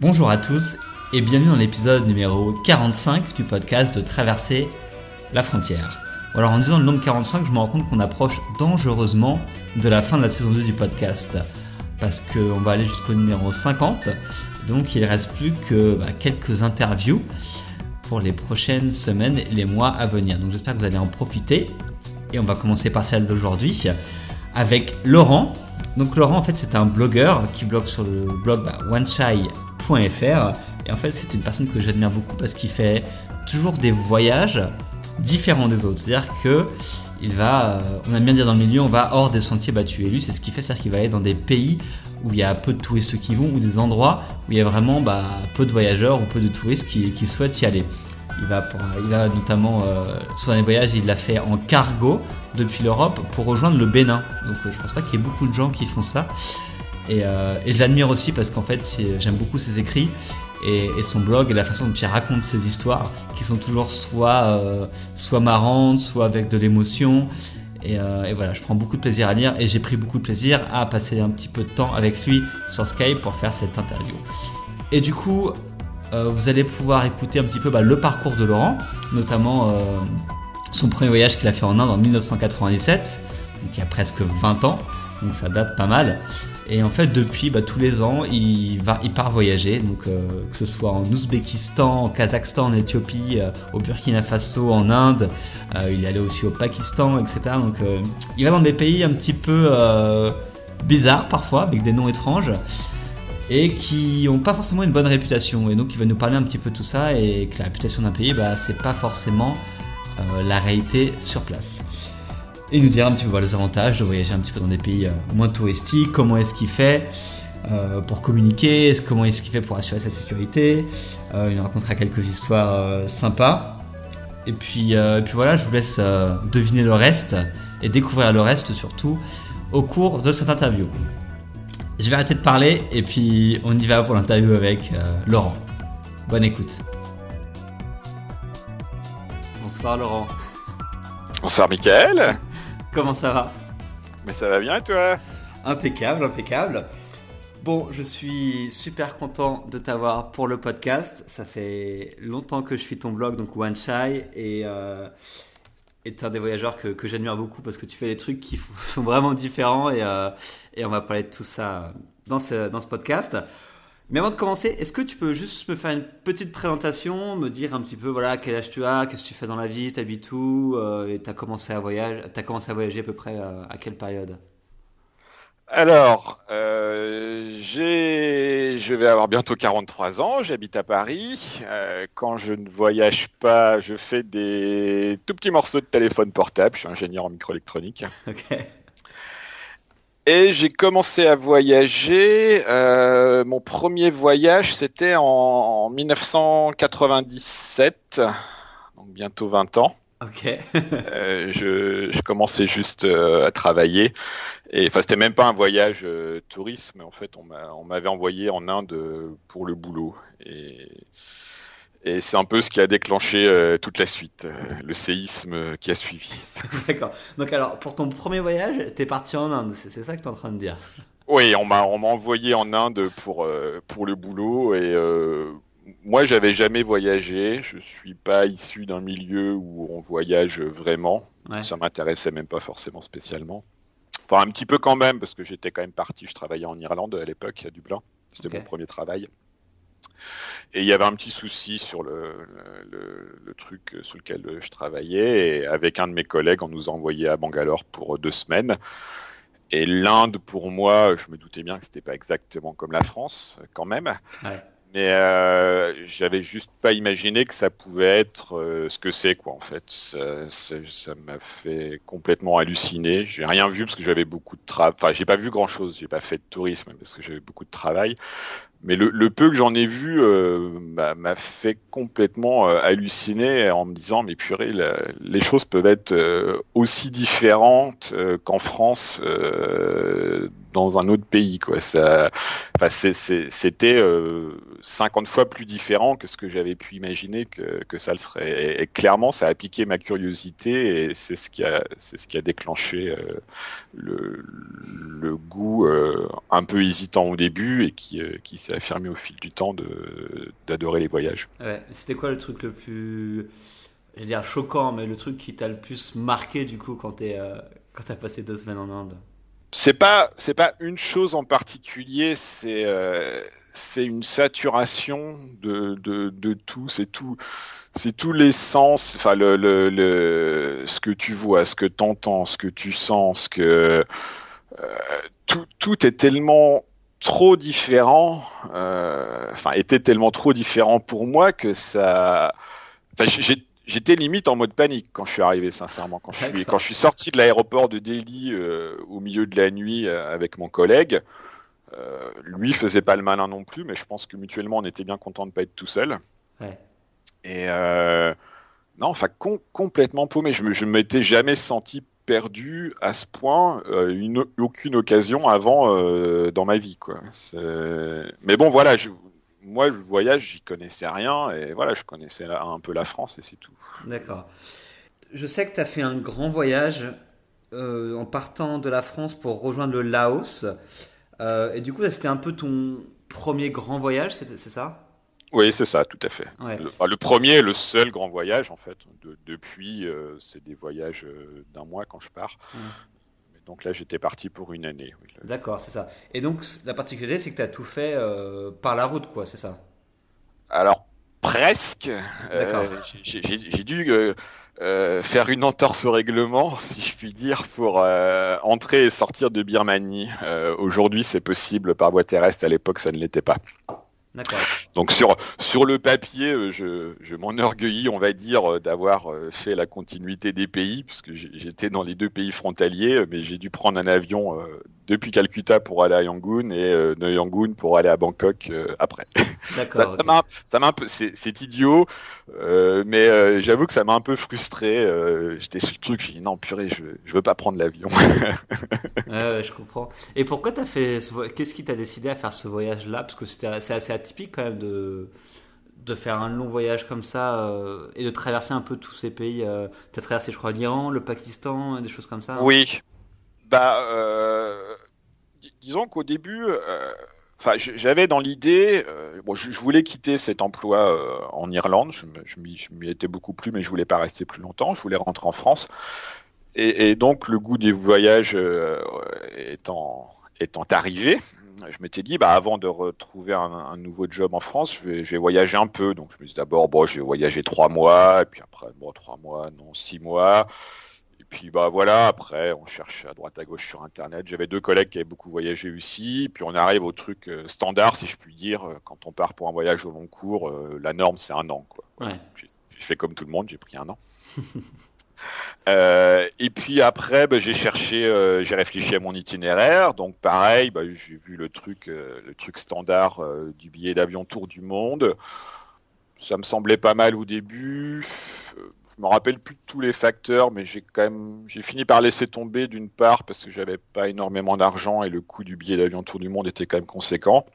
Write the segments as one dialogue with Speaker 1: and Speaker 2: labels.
Speaker 1: Bonjour à tous et bienvenue dans l'épisode numéro 45 du podcast de Traverser la frontière. Alors en disant le nombre 45, je me rends compte qu'on approche dangereusement de la fin de la saison 2 du podcast. Parce qu'on va aller jusqu'au numéro 50. Donc il reste plus que bah, quelques interviews pour les prochaines semaines et les mois à venir. Donc j'espère que vous allez en profiter. Et on va commencer par celle d'aujourd'hui avec Laurent. Donc Laurent en fait c'est un blogueur qui blogue sur le blog bah, et en fait, c'est une personne que j'admire beaucoup parce qu'il fait toujours des voyages différents des autres. C'est-à-dire que il va, euh, on aime bien dire dans le milieu, on va hors des sentiers battus. Et lui, c'est ce qu'il fait, c'est-à-dire qu'il va aller dans des pays où il y a peu de touristes qui vont, ou des endroits où il y a vraiment bah, peu de voyageurs ou peu de touristes qui, souhaitent y aller. Il va, il a notamment, euh, son dernier voyage, il l'a fait en cargo depuis l'Europe pour rejoindre le Bénin. Donc euh, je pense pas qu'il y ait beaucoup de gens qui font ça. Euh, et, je l'admire aussi parce qu'en fait, j'aime beaucoup ses écrits et, son blog et la façon dont il raconte ses histoires qui sont toujours soit, euh, soit marrantes, soit avec de l'émotion. Euh, et, voilà, je prends beaucoup de plaisir à lire et j'ai pris beaucoup de plaisir à passer un petit peu de temps avec lui sur Skype pour faire cette interview. Et du coup, vous allez pouvoir écouter un petit peu bah, le parcours de Laurent, notamment son premier voyage qu'il a fait en Inde en 1997, donc il y a presque 20 ans, donc ça date pas mal. Et en fait, depuis bah, tous les ans, il, va, il part voyager, donc euh, que ce soit en Ouzbékistan, en Kazakhstan, en Éthiopie, euh, au Burkina Faso, en Inde, euh, il est allé aussi au Pakistan, etc. Donc il va dans des pays un petit peu bizarres parfois, avec des noms étranges, et qui n'ont pas forcément une bonne réputation. Et donc il va nous parler un petit peu de tout ça, et que la réputation d'un pays, bah, c'est pas forcément la réalité sur place et nous dira un petit peu les avantages de voyager un petit peu dans des pays euh, moins touristiques, comment est-ce qu'il fait euh, pour communiquer, comment est-ce qu'il fait pour assurer sa sécurité. Euh, il nous racontera quelques histoires sympas. Et puis, puis voilà, je vous laisse deviner le reste et découvrir le reste surtout au cours de cette interview. Je vais arrêter de parler et puis on y va pour l'interview avec Laurent. Bonne écoute. Bonsoir Laurent.
Speaker 2: Bonsoir Michael.
Speaker 1: Comment ça va
Speaker 2: Mais ça va bien et toi
Speaker 1: Impeccable, impeccable. Bon, je suis super content de t'avoir pour le podcast. Ça fait longtemps que je suis ton blog, donc One Shy, et euh, es un des voyageurs que, que j'admire beaucoup parce que tu fais des trucs qui sont vraiment différents et, euh, et on va parler de tout ça dans ce, dans ce podcast. Mais avant de commencer, est-ce que tu peux juste me faire une petite présentation, me dire un petit peu voilà quel âge tu as, qu'est-ce que tu fais dans la vie, t'habites où, euh, et t'as commencé à voyager, as commencé à voyager à peu près euh, à quelle période?
Speaker 2: Alors, euh, je vais avoir bientôt 43 ans, j'habite à Paris. Euh, quand je ne voyage pas, je fais des tout petits morceaux de téléphone portable. Je suis ingénieur en microélectronique. Ok. Et j'ai commencé à voyager. Euh, mon premier voyage, c'était en 1997, donc bientôt 20 ans.
Speaker 1: Ok.
Speaker 2: euh, je, je, commençais juste euh, à travailler. Et enfin, c'était même pas un voyage tourisme. En fait, on m'avait envoyé en Inde pour le boulot. Et et c'est un peu ce qui a déclenché euh, toute la suite, euh, le séisme qui a suivi.
Speaker 1: D'accord. Donc alors, pour ton premier voyage, t'es parti en Inde, c'est ça que t'es en train de dire?
Speaker 2: Oui, on m'a envoyé en Inde pour euh, pour le boulot et moi j'avais jamais voyagé. Je suis pas issu d'un milieu où on voyage vraiment. Ça m'intéressait même pas forcément spécialement. Enfin un petit peu quand même parce que j'étais quand même parti. Je travaillais en Irlande à l'époque à Dublin. C'était mon premier travail. Et il y avait un petit souci sur le, le, truc sur lequel je travaillais. Et avec un de mes collègues, on nous a envoyé à Bangalore pour deux semaines. Et l'Inde, pour moi, je me doutais bien que c'était pas exactement comme la France, quand même. Mais euh, j'avais juste pas imaginé que ça pouvait être euh, ce que c'est, quoi, en fait. Ça m'a fait complètement halluciner. J'ai rien vu parce que j'avais beaucoup de travail. Enfin, j'ai pas vu grand chose. J'ai pas fait de tourisme parce que j'avais beaucoup de travail mais le, le, peu que j'en ai vu euh, m'a fait complètement euh, halluciner en me disant mais purée les choses peuvent être euh, aussi différentes qu'en France dans un autre pays quoi ça c'était 50 fois plus différent que ce que j'avais pu imaginer que, que, ça le serait. Et, clairement, ça a piqué ma curiosité et c'est ce qui a, c'est ce qui a déclenché euh, le, le, goût euh, un peu hésitant au début et qui, qui s'est affirmé au fil du temps d'adorer les voyages.
Speaker 1: C'était quoi le truc le plus, je veux dire choquant, mais le truc qui t'a le plus marqué du coup quand t'es, quand t'as passé deux semaines en Inde?
Speaker 2: C'est pas c'est pas une chose en particulier, c'est euh, c'est une saturation de, de, de tout, c'est tout c'est tous les sens, enfin le, le, le ce que tu vois, ce que tu entends, ce que tu sens, ce que euh, tout tout est tellement trop différent, euh, enfin était tellement trop différent pour moi que ça, enfin j'ai J'étais limite en mode panique quand je suis arrivé, sincèrement. Quand je suis, quand je suis sorti de l'aéroport de Delhi euh, au milieu de la nuit euh, avec mon collègue, euh, lui faisait pas le malin non plus, mais je pense que mutuellement on était bien content de pas être tout seul. Ouais. Et euh, non, enfin complètement paumé. Je je m'étais jamais senti perdu à ce point une, aucune occasion avant dans ma vie, quoi. Mais bon, voilà. Je, moi, je voyage, j'y connaissais rien, et voilà, je connaissais un peu la France, et c'est tout.
Speaker 1: D'accord. Je sais que tu as fait un grand voyage euh, en partant de la France pour rejoindre le Laos. Euh, et du coup, c'était un peu ton premier grand voyage, c'est ça?
Speaker 2: Oui, c'est ça, tout à fait. Le, premier et le seul grand voyage, en fait. depuis, euh, c'est des voyages d'un mois quand je pars. Donc là, j'étais parti pour une année.
Speaker 1: D'accord, c'est ça. Et donc, la particularité, c'est que tu as tout fait par la route, quoi, c'est ça?
Speaker 2: Alors, presque. Euh, j'ai dû euh, euh, faire une entorse au règlement, si je puis dire, pour entrer et sortir de Birmanie. Aujourd'hui, c'est possible par voie terrestre. À l'époque, ça ne l'était pas. Donc sur sur le papier, euh, je, je m'enorgueillis, on va dire, euh, d'avoir euh, fait la continuité des pays, puisque j'étais dans les deux pays frontaliers, mais j'ai dû prendre un avion depuis Calcutta pour aller à Yangon et de Yangon pour aller à Bangkok après. D'accord. ça m'a ça m'a un peu c'est idiot, mais j'avoue que ça m'a un peu frustré. J'étais sur le truc, j'ai dit non purée, je je veux pas prendre l'avion.
Speaker 1: ouais, je comprends. Et pourquoi t'as fait qu'est-ce qui t'a décidé à faire ce voyage là parce que c'était c'est assez atypique quand même de, de faire un long voyage comme ça euh, et de traverser un peu tous ces pays. Euh, tu as traversé, je crois, l'Iran, le Pakistan, des choses comme ça
Speaker 2: Oui. Bah, euh, disons qu'au début, enfin, j'avais dans l'idée, bon, je, voulais quitter cet emploi en Irlande. Je, m'y étais beaucoup plu, mais je voulais pas rester plus longtemps. Je voulais rentrer en France. Et, et donc, le goût des voyages étant, étant arrivé, je m'étais dit, bah, avant de retrouver un, nouveau job en France, je vais, voyager un peu. Donc, je me suis d'abord, bon, je vais voyager trois mois, et puis après, bon, trois mois, non, six mois. Et puis, bah, voilà, après, on cherche à droite à gauche sur Internet. J'avais deux collègues qui avaient beaucoup voyagé aussi. Puis, on arrive au truc euh, standard, si je puis dire. Quand on part pour un voyage au long cours, euh, la norme, c'est un an, quoi. J'ai fait comme tout le monde, j'ai pris un an. Euh, et puis après, bah, j'ai cherché, euh, j'ai réfléchi à mon itinéraire. Donc pareil, bah, j'ai vu le truc, euh, le truc standard du billet d'avion tour du monde. Ça me semblait pas mal au début. Je me rappelle plus de tous les facteurs, mais j'ai quand même, j'ai fini par laisser tomber d'une part parce que j'avais pas énormément d'argent et le coût du billet d'avion tour du monde était quand même conséquent.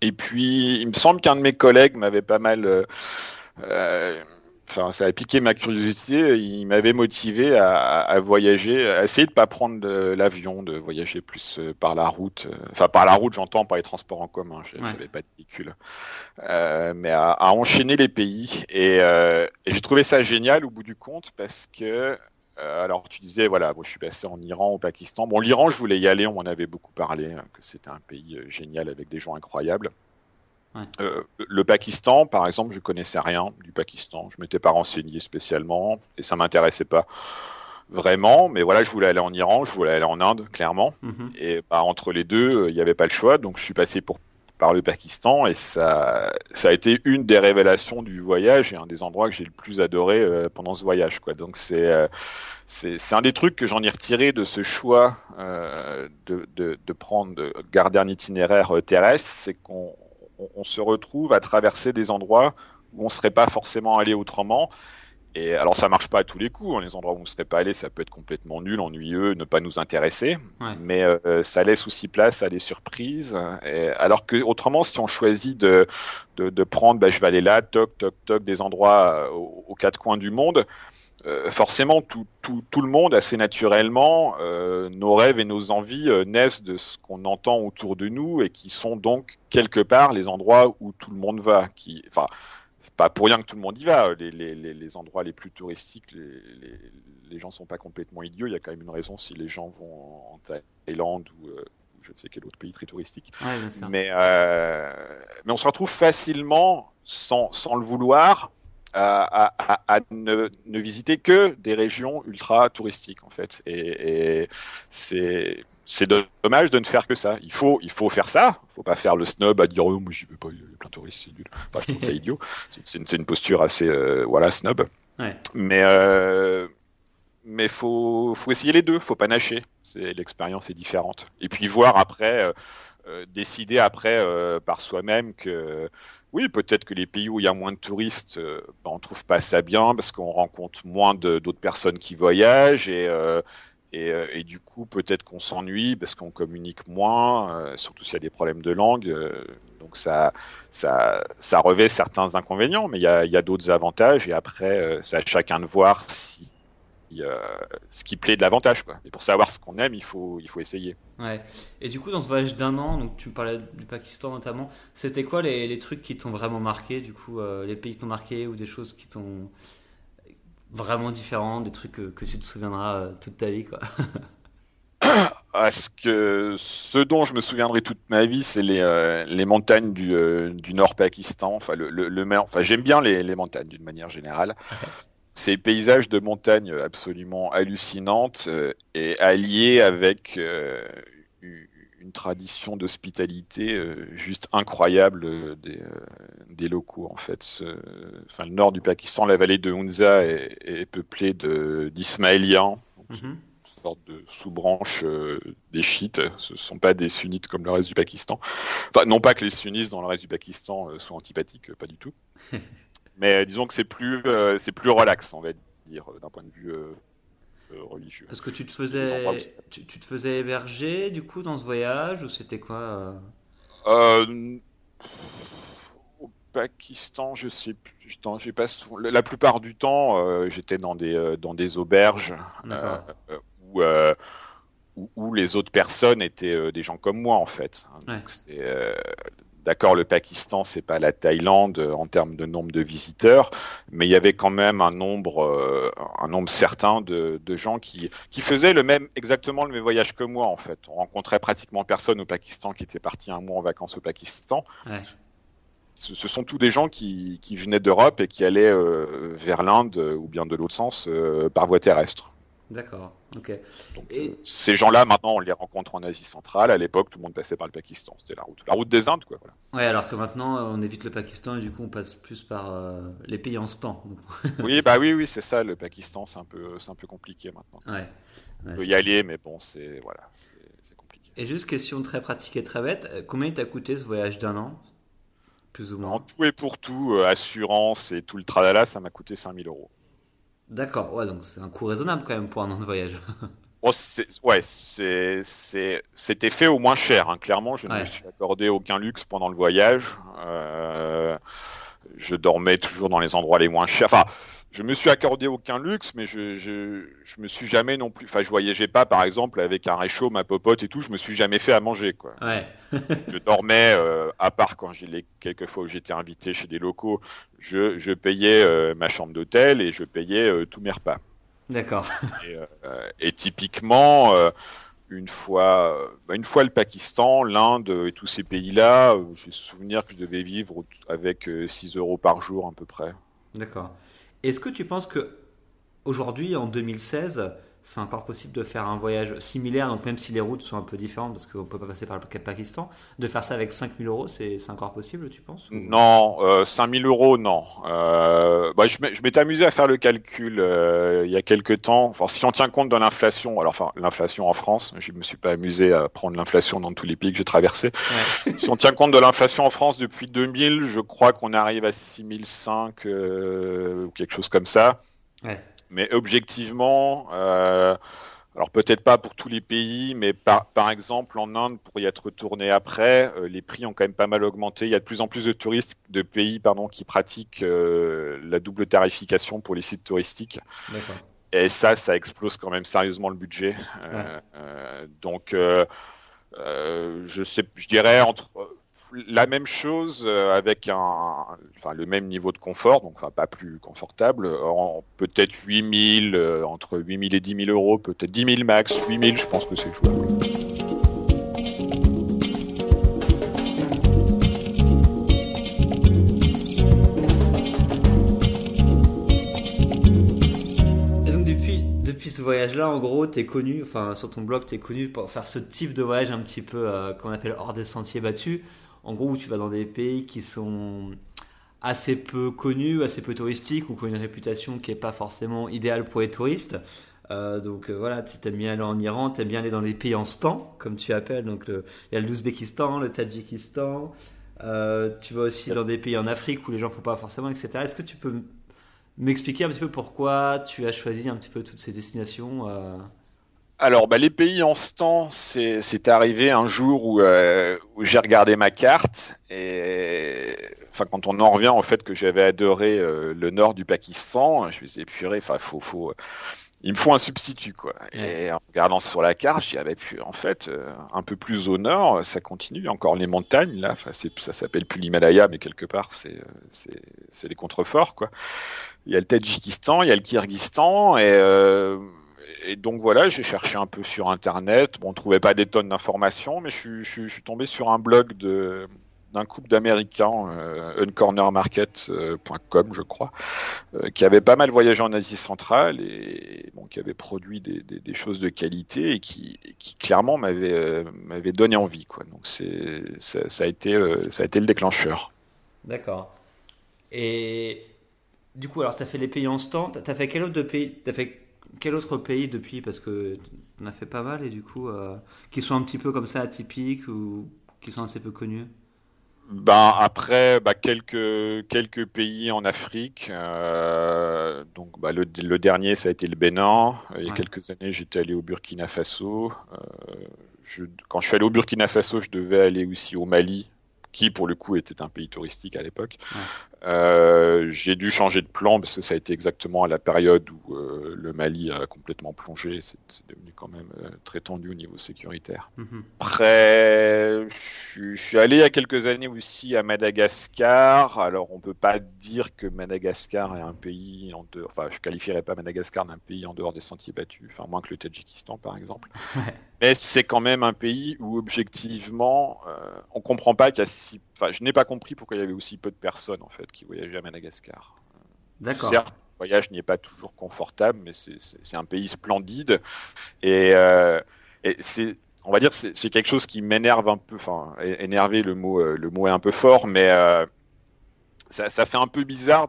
Speaker 2: Et puis, il me semble qu'un de mes collègues m'avait pas mal enfin, ça a piqué ma curiosité. Il m'avait motivé à, voyager, à essayer de pas prendre l'avion, de voyager plus euh, par la route. Euh, enfin, par la route, j'entends par les transports en commun. J'avais pas de véhicule, euh, mais à, enchaîner les pays. Et, j'ai trouvé ça génial au bout du compte parce que alors, tu disais, voilà, moi, je suis passé en Iran, au Pakistan. Bon, l'Iran, je voulais y aller, on m'en avait beaucoup parlé, hein, que c'était un pays génial avec des gens incroyables. Euh, le Pakistan, par exemple, je connaissais rien du Pakistan. Je m'étais pas renseigné spécialement et ça m'intéressait pas vraiment. Mais voilà, je voulais aller en Iran, je voulais aller en Inde, clairement. Mhm. Et bah, entre les deux, euh, il n'y avait pas le choix. Donc je suis passé pour, par le Pakistan et ça, ça a été une des révélations du voyage et un des endroits que j'ai le plus adoré euh, pendant ce voyage. Quoi. Donc c'est c'est un des trucs que j'en ai retiré de ce choix de, de, de, prendre, de garder un itinéraire terrestre, c'est qu'on on, se retrouve à traverser des endroits où on ne serait pas forcément allé autrement. Et alors ça marche pas à tous les coups. Hein. Les endroits où on ne serait pas allé, ça peut être complètement nul, ennuyeux, ne pas nous intéresser. Mais euh, ça laisse aussi place à des surprises. alors que autrement, si on choisit de, de, prendre, bah, je vais aller là, toc, toc, toc, des endroits euh, aux, quatre coins du monde. Euh, forcément, tout, tout, tout, le monde, assez naturellement, nos rêves et nos envies naissent de ce qu'on entend autour de nous et qui sont donc quelque part les endroits où tout le monde va. Qui, enfin, c'est pas pour rien que tout le monde y va. Les, les, les endroits les plus touristiques, les, les, gens sont pas complètement idiots. Il y a quand même une raison si les gens vont en Thaïlande ou euh, je ne sais quel autre pays très touristique. mais, euh, mais on se retrouve facilement, sans, sans le vouloir, à, à, à ne, ne, visiter que des régions ultra touristiques en fait. Et, et c'est c'est dommage de ne faire que ça. Il faut, il faut faire ça. Il faut pas faire le snob à dire oh, moi j'y vais pas, il y a plein de touristes, c'est nul. Enfin, je trouve ça idiot. C'est une, une, posture assez, euh, voilà, snob. Ouais. Mais, euh, mais faut, faut essayer les deux. Faut pas nacher. L'expérience est différente. Et puis voir après, euh, euh décider après par soi-même que oui, peut-être que les pays où il y a moins de touristes, euh, ben, on trouve pas ça bien parce qu'on rencontre moins d'autres personnes qui voyagent et euh, et, du coup, peut-être qu'on s'ennuie parce qu'on communique moins, euh, surtout s'il y a des problèmes de langue. Euh, donc ça, ça, revêt certains inconvénients, mais il y a, d'autres avantages. Et après, c'est à chacun de voir si, ce qui plaît de l'avantage. Et pour savoir ce qu'on aime, il faut essayer.
Speaker 1: Ouais. Et du coup, dans ce voyage d'un an, donc tu me parlais du Pakistan notamment, c'était quoi les, les, trucs qui t'ont vraiment marqué, du coup, les pays qui t'ont marqué ou des choses qui t'ont vraiment différent, des trucs que, tu te souviendras euh, toute ta vie, quoi?
Speaker 2: ce que ce dont je me souviendrai toute ma vie, c'est les, euh, les montagnes du, euh, du Nord Pakistan. Enfin, le, le, enfin, j'aime bien les, les montagnes d'une manière générale. Ces paysages de montagnes absolument hallucinantes et alliés avec une tradition d'hospitalité euh, juste incroyable euh, des, euh, des, locaux en fait. enfin, le nord du Pakistan, la vallée de Hunza est, est peuplée d'Ismaéliens, mm -hmm. sorte de sous-branche des chiites. Ce ne sont pas des sunnites comme le reste du Pakistan. Enfin, non pas que les sunnites dans le reste du Pakistan soient antipathiques, pas du tout. Mais disons que c'est plus, c'est plus relax, on va dire, d'un point de vue euh, religieux.
Speaker 1: Parce que tu te faisais, tu, te faisais héberger du coup dans ce voyage ou c'était quoi euh?
Speaker 2: Euh, Au Pakistan, je sais plus. J'ai pas la plupart du temps, j'étais dans des dans des auberges où, où, les autres personnes étaient des gens comme moi en fait. Donc, D'accord, le Pakistan, c'est pas la Thaïlande euh, en termes de nombre de visiteurs, mais il y avait quand même un nombre, euh, un nombre certain de, de, gens qui, qui faisaient le même, exactement le même voyage que moi, en fait. On rencontrait pratiquement personne au Pakistan qui était parti un mois en vacances au Pakistan. Ouais. Ce, ce, sont tous des gens qui, qui venaient d'Europe et qui allaient euh, vers l'Inde ou bien de l'autre sens par voie terrestre.
Speaker 1: D'accord, ok.
Speaker 2: et... Euh, ces gens-là, maintenant, on les rencontre en Asie centrale. À l'époque, tout le monde passait par le Pakistan. C'était la route, la route des Indes, quoi. Voilà.
Speaker 1: Ouais, alors que maintenant, on évite le Pakistan et du coup, on passe plus par euh, les pays en stand.
Speaker 2: oui, bah oui, oui, c'est ça. Le Pakistan, c'est un peu, c'est un peu compliqué maintenant. Ouais. On peut y aller, mais bon, c'est voilà, c'est compliqué.
Speaker 1: Et juste question très pratique et très bête, euh, combien t'a coûté ce voyage d'un an, plus ou moins? En
Speaker 2: tout et pour tout, assurance et tout le tralala, ça m'a coûté 5000 euros.
Speaker 1: D'accord, ouais, donc c'est un coût raisonnable quand même pour un an de voyage.
Speaker 2: oh, ouais, c'était fait au moins cher. Hein. Clairement, je ne me suis accordé aucun luxe pendant le voyage. Euh, je dormais toujours dans les endroits les moins chers. Enfin, je me suis accordé aucun luxe, mais je, je, je, me suis jamais non plus. Enfin, je voyageais pas, par exemple, avec un réchaud, ma popote et tout. Je me suis jamais fait à manger, quoi. Ouais. je dormais, euh, à part quand j'ai les quelques fois où j'étais invité chez des locaux, je, je payais euh, ma chambre d'hôtel et je payais euh, tous mes repas.
Speaker 1: D'accord.
Speaker 2: Et, et, typiquement, une fois, bah, une fois le Pakistan, l'Inde et tous ces pays-là, j'ai souvenir que je devais vivre avec 6 euros par jour à peu près.
Speaker 1: D'accord. Est-ce que tu penses que aujourd'hui, en 2016, c'est encore possible de faire un voyage similaire, donc même si les routes sont un peu différentes parce qu'on ne peut pas passer par le Pakistan, de faire ça avec 5000 euros, c'est encore possible, tu penses
Speaker 2: Non, euh, 5000 euros, non. Euh, bah, je m'étais amusé à faire le calcul euh, il y a quelques temps. Enfin, si on tient compte de l'inflation, alors enfin l'inflation en France, je ne me suis pas amusé à prendre l'inflation dans tous les pays que j'ai traversés. si on tient compte de l'inflation en France depuis 2000, je crois qu'on arrive à 6005 euh, ou quelque chose comme ça Mais objectivement, alors peut-être pas pour tous les pays, mais par, par exemple en Inde, pour y être retourné après, euh, les prix ont quand même pas mal augmenté. Il y a de plus en plus de touristes de pays pardon, qui pratiquent euh, la double tarification pour les sites touristiques. Et ça, ça explose quand même sérieusement le budget. Euh, donc, je, sais, je dirais entre la même chose euh, avec le même niveau de confort, donc pas plus confortable, peut-être 8000, euh, entre 8000 et 10 000 euros, peut-être 10 000 max, 8000, je pense que c'est jouable.
Speaker 1: depuis ce voyage-là, en gros, tu es connu, enfin sur ton blog, tu es connu pour faire ce type de voyage un petit peu euh, qu'on appelle hors des sentiers battus en gros, où tu vas dans des pays qui sont assez peu connus, assez peu touristiques, ou qui ont une réputation qui n'est pas forcément idéale pour les touristes. Euh, donc euh, voilà, tu t'aimes bien aller en Iran, tu aimes bien aller dans les pays en stan, comme tu appelles. Donc il y a l'Ouzbékistan, le Tadjikistan. Euh, tu vas aussi dans des pays en Afrique où les gens ne font pas forcément, etc. Est-ce que tu peux m'expliquer un petit peu pourquoi tu as choisi un petit peu toutes ces destinations
Speaker 2: alors, bah, les pays en stand, c'est arrivé un jour euh, où, j'ai regardé ma carte et, enfin, quand on en revient au fait que j'avais adoré euh, le nord du Pakistan, je me suis épuré. Enfin, faut, faut, il me faut un substitut, quoi. Et en regardant sur la carte, j'y avais pu, en fait, euh, un peu plus au nord, ça continue. Il y a encore les montagnes, là. Enfin, ça s'appelle plus l'Himalaya, mais quelque part, c'est, c'est les contreforts, quoi. Il y a le Tadjikistan, il y a le Kyrgyzstan, et et donc voilà, j'ai cherché un peu sur internet. Bon, on trouvait pas des tonnes d'informations, mais je, suis tombé sur un blog de d'un couple d'Américains, euh, uncornermarket.com, je crois, euh, qui avait pas mal voyagé en Asie centrale et bon, qui avait produit des, choses de qualité et qui, qui clairement m'avait euh, m'avait donné envie. Quoi. Donc c'est ça, a été euh, ça a été le déclencheur.
Speaker 1: D'accord. Et du coup, alors tu as fait les pays en stand. Tu as fait quel autre pays? Quel autre pays depuis Parce que on a fait pas mal et du coup, euh, qui sont un petit peu comme ça atypiques ou qui sont assez peu connus?
Speaker 2: Ben après, bah, quelques quelques pays en Afrique. Euh, donc bah, le, dernier, ça a été le Bénin. Il y a quelques années, j'étais allé au Burkina Faso. Euh, je, quand je suis allé au Burkina Faso, je devais aller aussi au Mali qui pour le coup était un pays touristique à l'époque. Euh, j'ai dû changer de plan parce que ça a été exactement à la période où euh, le Mali a complètement plongé. C'est devenu quand même euh, très tendu au niveau sécuritaire. Mhm. Après, je, suis allé il y a quelques années aussi à Madagascar. Alors, on peut pas dire que Madagascar est un pays en dehors. Enfin, je qualifierais pas Madagascar d'un pays en dehors des sentiers battus. Enfin, moins que le Tadjikistan, par exemple. Mais c'est quand même un pays où objectivement, euh, on comprend pas qu'il y a si... Enfin, je n'ai pas compris pourquoi il y avait aussi peu de personnes en fait qui voyageaient à Madagascar.
Speaker 1: D'accord. Certes,
Speaker 2: le voyage n'y est pas toujours confortable, mais c'est un pays splendide et, euh, et c'est on va dire c'est quelque chose qui m'énerve un peu. Enfin, énerver le mot euh, le mot est un peu fort, mais euh, ça, ça fait un peu bizarre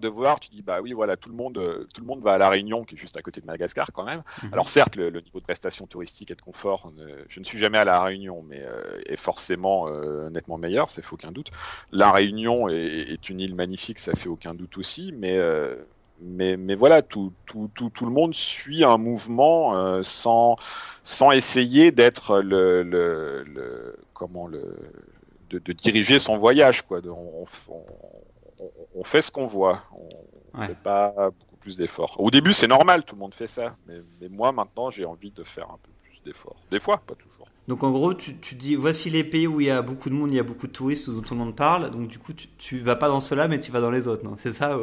Speaker 2: de voir, tu dis bah oui voilà tout le monde euh, tout le monde va à la Réunion qui est juste à côté de Madagascar quand même. Mhm. Alors certes le, niveau de prestation touristique et de confort, je ne suis jamais à la Réunion, mais euh, est forcément euh, nettement meilleur, ça fait aucun doute. La Réunion est, une île magnifique, ça fait aucun doute aussi, mais mais, mais voilà, tout, tout, tout, tout, le monde suit un mouvement sans, sans essayer d'être le, le, comment le, de, de, diriger son voyage. Quoi. on, on, fait ce qu'on voit. On ne fait pas beaucoup plus d'efforts. Au début, c'est normal, tout le monde fait ça. Mais, moi, maintenant, j'ai envie de faire un peu plus d'efforts. Des fois, pas toujours.
Speaker 1: Donc en gros, tu, dis, voici les pays où il y a beaucoup de monde, il y a beaucoup de touristes, dont tout le monde parle. Donc du coup, tu, vas pas dans ceux-là, mais tu vas dans les autres, non? C'est ça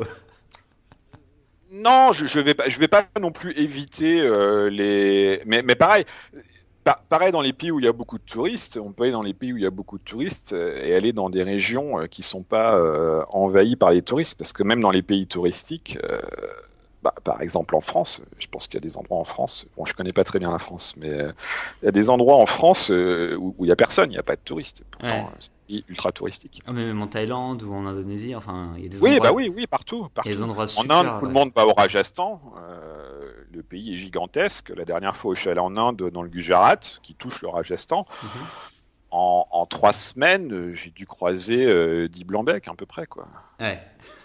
Speaker 2: Non, je, je vais pas, je vais pas non plus éviter euh, les. Mais, mais pareil, pareil dans les pays où il y a beaucoup de touristes, on peut aller dans les pays où il y a beaucoup de touristes euh, et aller dans des régions euh, qui sont pas euh, envahies par les touristes, parce que même dans les pays touristiques, bah, par exemple en France, je pense qu'il y a des endroits en France, bon je connais pas très bien la France, mais il y a des endroits en France où, il y a personne, il n'y a pas de touristes. Pourtant, c'est ultra touristique.
Speaker 1: Ah, mais même en Thaïlande ou en Indonésie, enfin, il y a des
Speaker 2: oui,
Speaker 1: endroits.
Speaker 2: bah oui, oui, partout. partout.
Speaker 1: des endroits
Speaker 2: en Inde, tout le monde va au Rajasthan le pays est gigantesque. La dernière fois, je suis allé en Inde, dans le Gujarat, qui touche le Rajasthan. Mhm. en, trois semaines, j'ai dû croiser euh, 10 blancs à peu près. Quoi.
Speaker 1: Il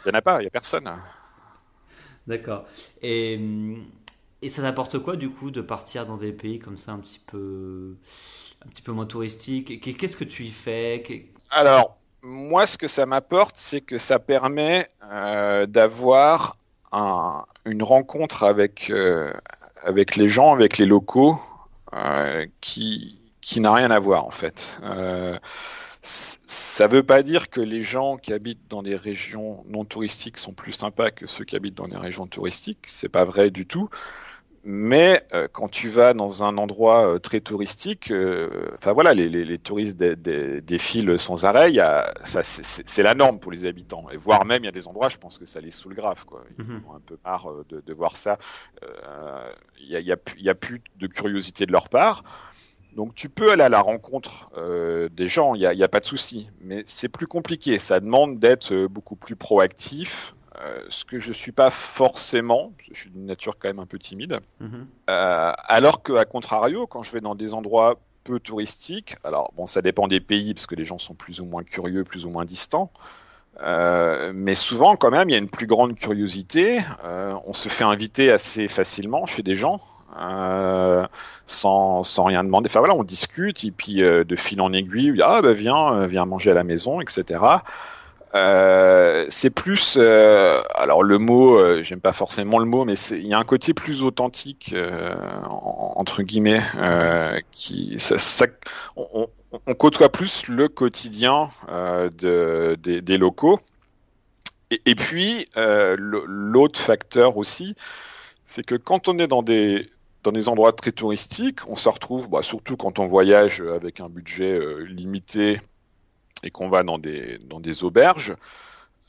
Speaker 2: n'y en a pas, il n'y a personne.
Speaker 1: D'accord. Et, et ça t'apporte quoi du coup de partir dans des pays comme ça un petit peu, un petit peu moins touristiques? Qu'est-ce que tu y fais?
Speaker 2: Alors, moi, ce que ça m'apporte, c'est que ça permet euh, d'avoir un, une rencontre avec, euh, avec les gens, avec les locaux, euh, qui, qui n'a rien à voir en fait. Euh, ça ne veut pas dire que les gens qui habitent dans des régions non touristiques sont plus sympas que ceux qui habitent dans des régions touristiques. C'est pas vrai du tout. Mais euh, quand tu vas dans un endroit euh, très touristique, euh, enfin voilà, les, les, les touristes défilent sans arrêt. C'est la norme pour les habitants. Et voire même, il y a des endroits, je pense que ça les saoule grave. Quoi. Ils mhm. ont un peu marre de, de voir ça. Il n'y a, y a, y a, plus de curiosité de leur part. Donc tu peux aller à la rencontre euh, des gens, il n'y a, y a, pas de souci. Mais c'est plus compliqué. Ça demande d'être beaucoup plus proactif, euh, ce que je suis pas forcément, je suis d'une nature quand même un peu timide. Mhm. Euh, alors qu'à contrario, quand je vais dans des endroits peu touristiques, alors bon, ça dépend des pays parce que les gens sont plus ou moins curieux, plus ou moins distants. Euh, mais souvent, quand même, il y a une plus grande curiosité. on se fait inviter assez facilement chez des gens. sans, sans rien demander. Enfin voilà, on discute et puis de fil en aiguille, ah bah viens, viens manger à la maison, etc. Euh, c'est plus, euh, alors le mot, euh, j'aime pas forcément le mot, mais il y a un côté plus authentique euh, entre guillemets qui, ça, ça, on, on, côtoie plus le quotidien de, des, des, locaux. Et, et puis l'autre facteur aussi, c'est que quand on est dans des dans des endroits très touristiques, on se retrouve, bah, surtout quand on voyage avec un budget limité et qu'on va dans des, dans des auberges,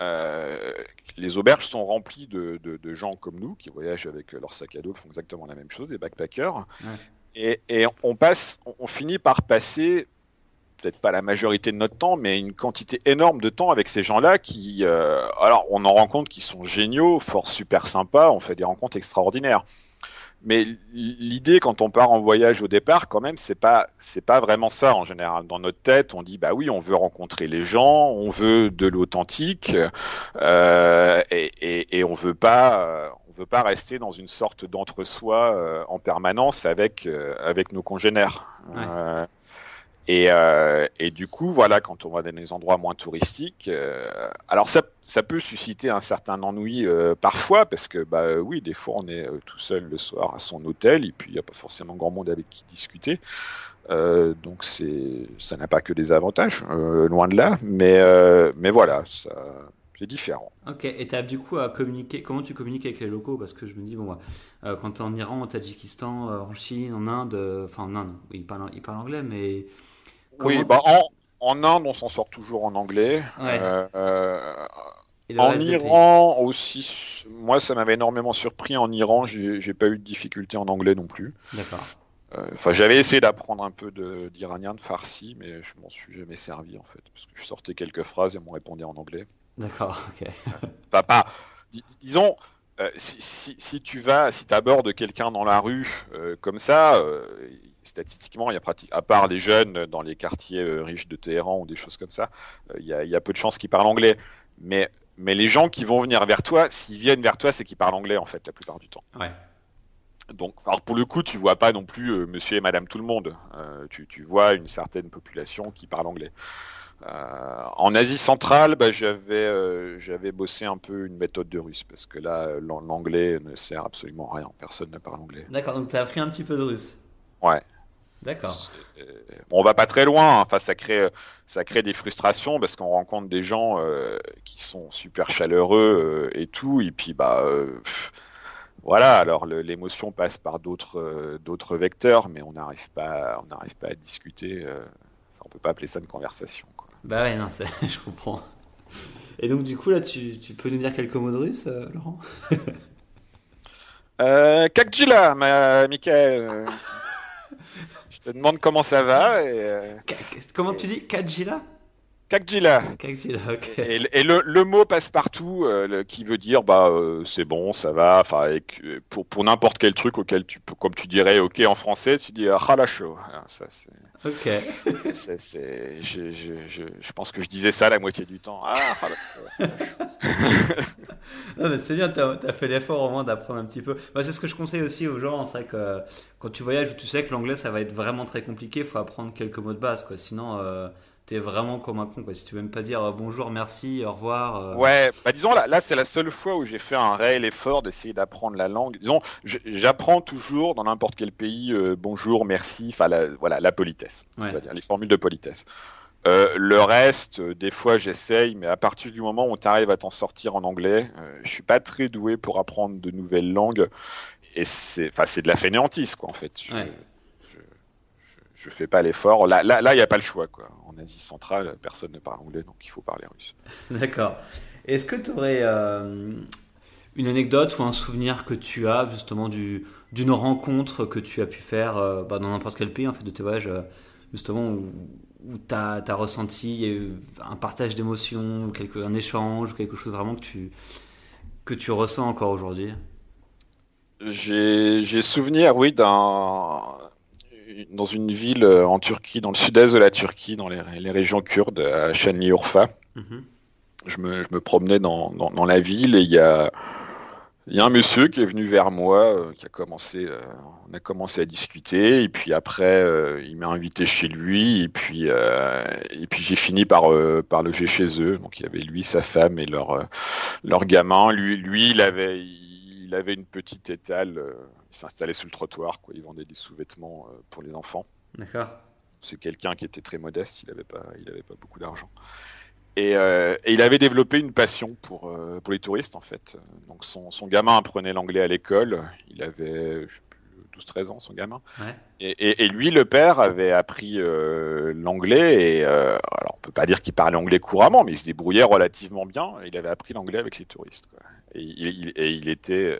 Speaker 2: euh, les auberges sont remplies de, de, gens comme nous qui voyagent avec leur sac à dos, font exactement la même chose, des backpackers. Et, et, on passe, on finit par passer peut-être pas la majorité de notre temps, mais une quantité énorme de temps avec ces gens-là qui, euh, alors on en rencontre qui sont géniaux, fort super sympas, on fait des rencontres extraordinaires. Mais l'idée, quand on part en voyage au départ, quand même, c'est pas c'est pas vraiment ça en général. Dans notre tête, on dit bah oui, on veut rencontrer les gens, on veut de l'authentique, euh, et, et, et, on veut pas euh, on veut pas rester dans une sorte d'entre-soi euh, en permanence avec euh, avec nos congénères. Ouais. Et, euh, et, du coup, voilà, quand on va dans des endroits moins touristiques, euh, alors ça, peut susciter un certain ennui euh, parfois, parce que bah oui, des fois on est tout seul le soir à son hôtel, et puis il n'y a pas forcément grand monde avec qui discuter. Donc c'est, ça n'a pas que des avantages, loin de là, mais mais voilà, c'est différent.
Speaker 1: Ok, et tu as du coup à communiquer, comment tu communiques avec les locaux? Parce que je me dis, bon, bah, quand tu es en Iran, au Tadjikistan, en Chine, en Inde, enfin en Inde, ils parlent, ils parlent anglais, mais
Speaker 2: oui, bah en, en, Inde, on s'en sort toujours en anglais. Euh, euh, en Iran aussi, moi ça m'avait énormément surpris. En Iran, j'ai pas eu de difficulté en anglais non plus.
Speaker 1: D'accord.
Speaker 2: Euh, enfin, j'avais essayé d'apprendre un peu d'iranien, de, de, farsi, mais je m'en suis jamais servi en fait, parce que je sortais quelques phrases et on répondait en anglais.
Speaker 1: D'accord, ok.
Speaker 2: Enfin, pas, disons, si, si, si, tu vas, si tu abordes quelqu'un dans la rue comme ça, statistiquement, il y a pratique, à part les jeunes dans les quartiers euh, riches de Téhéran ou des choses comme ça, euh, il y, a, il y, a, peu de chances qu'ils parlent anglais. Mais, mais les gens qui vont venir vers toi, s'ils viennent vers toi, c'est qu'ils parlent anglais en fait la plupart du temps.
Speaker 1: Ouais.
Speaker 2: Donc, alors pour le coup, tu vois pas non plus euh, Monsieur et Madame tout le monde. Euh, tu, tu, vois une certaine population qui parle anglais. Euh, en Asie centrale, bah, j'avais j'avais bossé un peu une méthode de russe parce que là, l'anglais ne sert absolument à rien. Personne ne parle anglais.
Speaker 1: D'accord, donc tu as appris un petit peu de russe.
Speaker 2: Ouais.
Speaker 1: D'accord.
Speaker 2: Bon, on va pas très loin. Hein. Enfin, ça crée, ça crée des frustrations parce qu'on rencontre des gens euh, qui sont super chaleureux euh, et tout, et puis bah. Euh, voilà, alors l'émotion passe par d'autres euh, d'autres vecteurs, mais on n'arrive pas on n'arrive pas à discuter. Euh, on peut pas appeler ça une conversation. Quoi.
Speaker 1: Bah ouais, non, je comprends. Et donc du coup là, tu, tu peux nous dire quelques mots de russe, Laurent?
Speaker 2: Euh, Kakjila, ma Michael. Je te demande comment ça va. Et, euh...
Speaker 1: Comment tu dis Kajila?
Speaker 2: Kakjila.
Speaker 1: ok.
Speaker 2: Et, le, mot passe partout, euh, qui veut dire bah euh, c'est bon, ça va. Enfin, pour, pour n'importe quel truc auquel tu comme tu dirais, ok en français, tu dis. Ah, ça c'est.
Speaker 1: Ok.
Speaker 2: c'est, je, je, je, je, pense que je disais ça la moitié du temps. Ah,
Speaker 1: non mais c'est bien, tu as, fait l'effort au moins d'apprendre un petit peu. Bah, c'est ce que je conseille aussi aux gens. C'est vrai que quand tu voyages, tu sais que l'anglais ça va être vraiment très compliqué. Il faut apprendre quelques mots de base, quoi. Sinon. Euh, t'es vraiment comme un con quoi. Si tu veux même pas dire euh, bonjour, merci, au revoir.
Speaker 2: Euh. Ouais, bah disons là, là c'est la seule fois où j'ai fait un réel effort d'essayer d'apprendre la langue. Disons, j'apprends toujours dans n'importe quel pays euh, bonjour, merci, enfin voilà la politesse, on va dire, les formules de politesse. le reste, des fois j'essaye, mais à partir du moment où tu arrives à t'en sortir en anglais, je suis pas très doué pour apprendre de nouvelles langues. Et c'est, enfin, c'est de la fainéantise, quoi, en fait. Je, je, fais pas l'effort. Là, là, là, il n'y a pas le choix, quoi en Asie centrale, personne ne parle anglais, donc il faut parler russe.
Speaker 1: D'accord. Est-ce que tu aurais euh, une anecdote ou un souvenir que tu as justement du, d'une rencontre que tu as pu faire euh, bah, dans n'importe quel pays en fait, de tes voyages, euh, justement où, tu as, ressenti un partage d'émotions, ou quelque, un échange, ou quelque chose vraiment que tu, que tu ressens encore aujourd'hui?
Speaker 2: J'ai, j'ai souvenir, oui, d'un dans une ville euh, en Turquie, dans le sud-est de la Turquie, dans les, régions kurdes, à Şanlıurfa. Mhm. je, me, je, me, promenais dans, dans, la ville et il y a, y a un monsieur qui est venu vers moi, euh, qui a commencé, euh, on a commencé à discuter et puis après il m'a invité chez lui et puis et puis j'ai fini par par loger chez eux. Donc il y avait lui, sa femme et leur leur gamin. Lui, lui, il avait il avait une petite étale il s'installait sur le trottoir, quoi. Il vendait des sous-vêtements euh, pour les enfants.
Speaker 1: D'accord.
Speaker 2: C'est quelqu'un qui était très modeste, il n'avait pas, il avait pas beaucoup d'argent. Et, euh, et, il avait développé une passion pour, euh, pour les touristes, en fait. Donc son, son gamin apprenait l'anglais à l'école. Il avait, 12-13 ans, son gamin. Ouais. Et, et, lui, le père, avait appris l'anglais. Et alors, on peut pas dire qu'il parlait anglais couramment, mais il se débrouillait relativement bien. Il avait appris l'anglais avec les touristes. Quoi. Et, il, et il était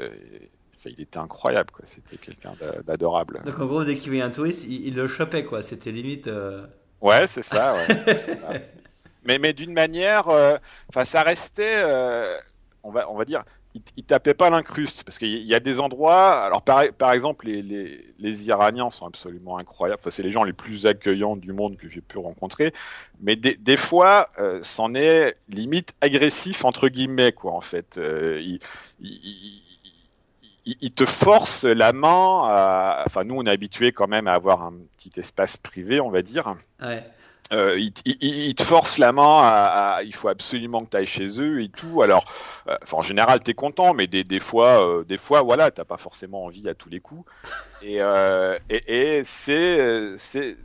Speaker 2: il était incroyable, quoi. C'était quelqu'un d'adorable.
Speaker 1: Donc en gros, dès qu'il voyait un touriste, il, le chopait, quoi. C'était limite. Euh,
Speaker 2: ouais, c'est ça. mais mais d'une manière, euh, enfin, ça restait, euh, on va on va dire, il, tapait pas l'incruste parce qu'il y a des endroits. Alors par, par exemple, les, les, les, Iraniens sont absolument incroyables. Enfin, c'est les gens les plus accueillants du monde que j'ai pu rencontrer. Mais des, des fois, c'en est limite agressif entre guillemets, quoi. En fait, il, il, te force la main. À... Enfin, nous, on est habitué quand même à avoir un petit espace privé, on va dire. Euh, il, te force la main à, il faut absolument que tu ailles chez eux et tout. Alors, euh, en général, tu es content, mais des, des fois, euh, des fois, voilà, t'as pas forcément envie à tous les coups. Et, et, et c'est, c'est,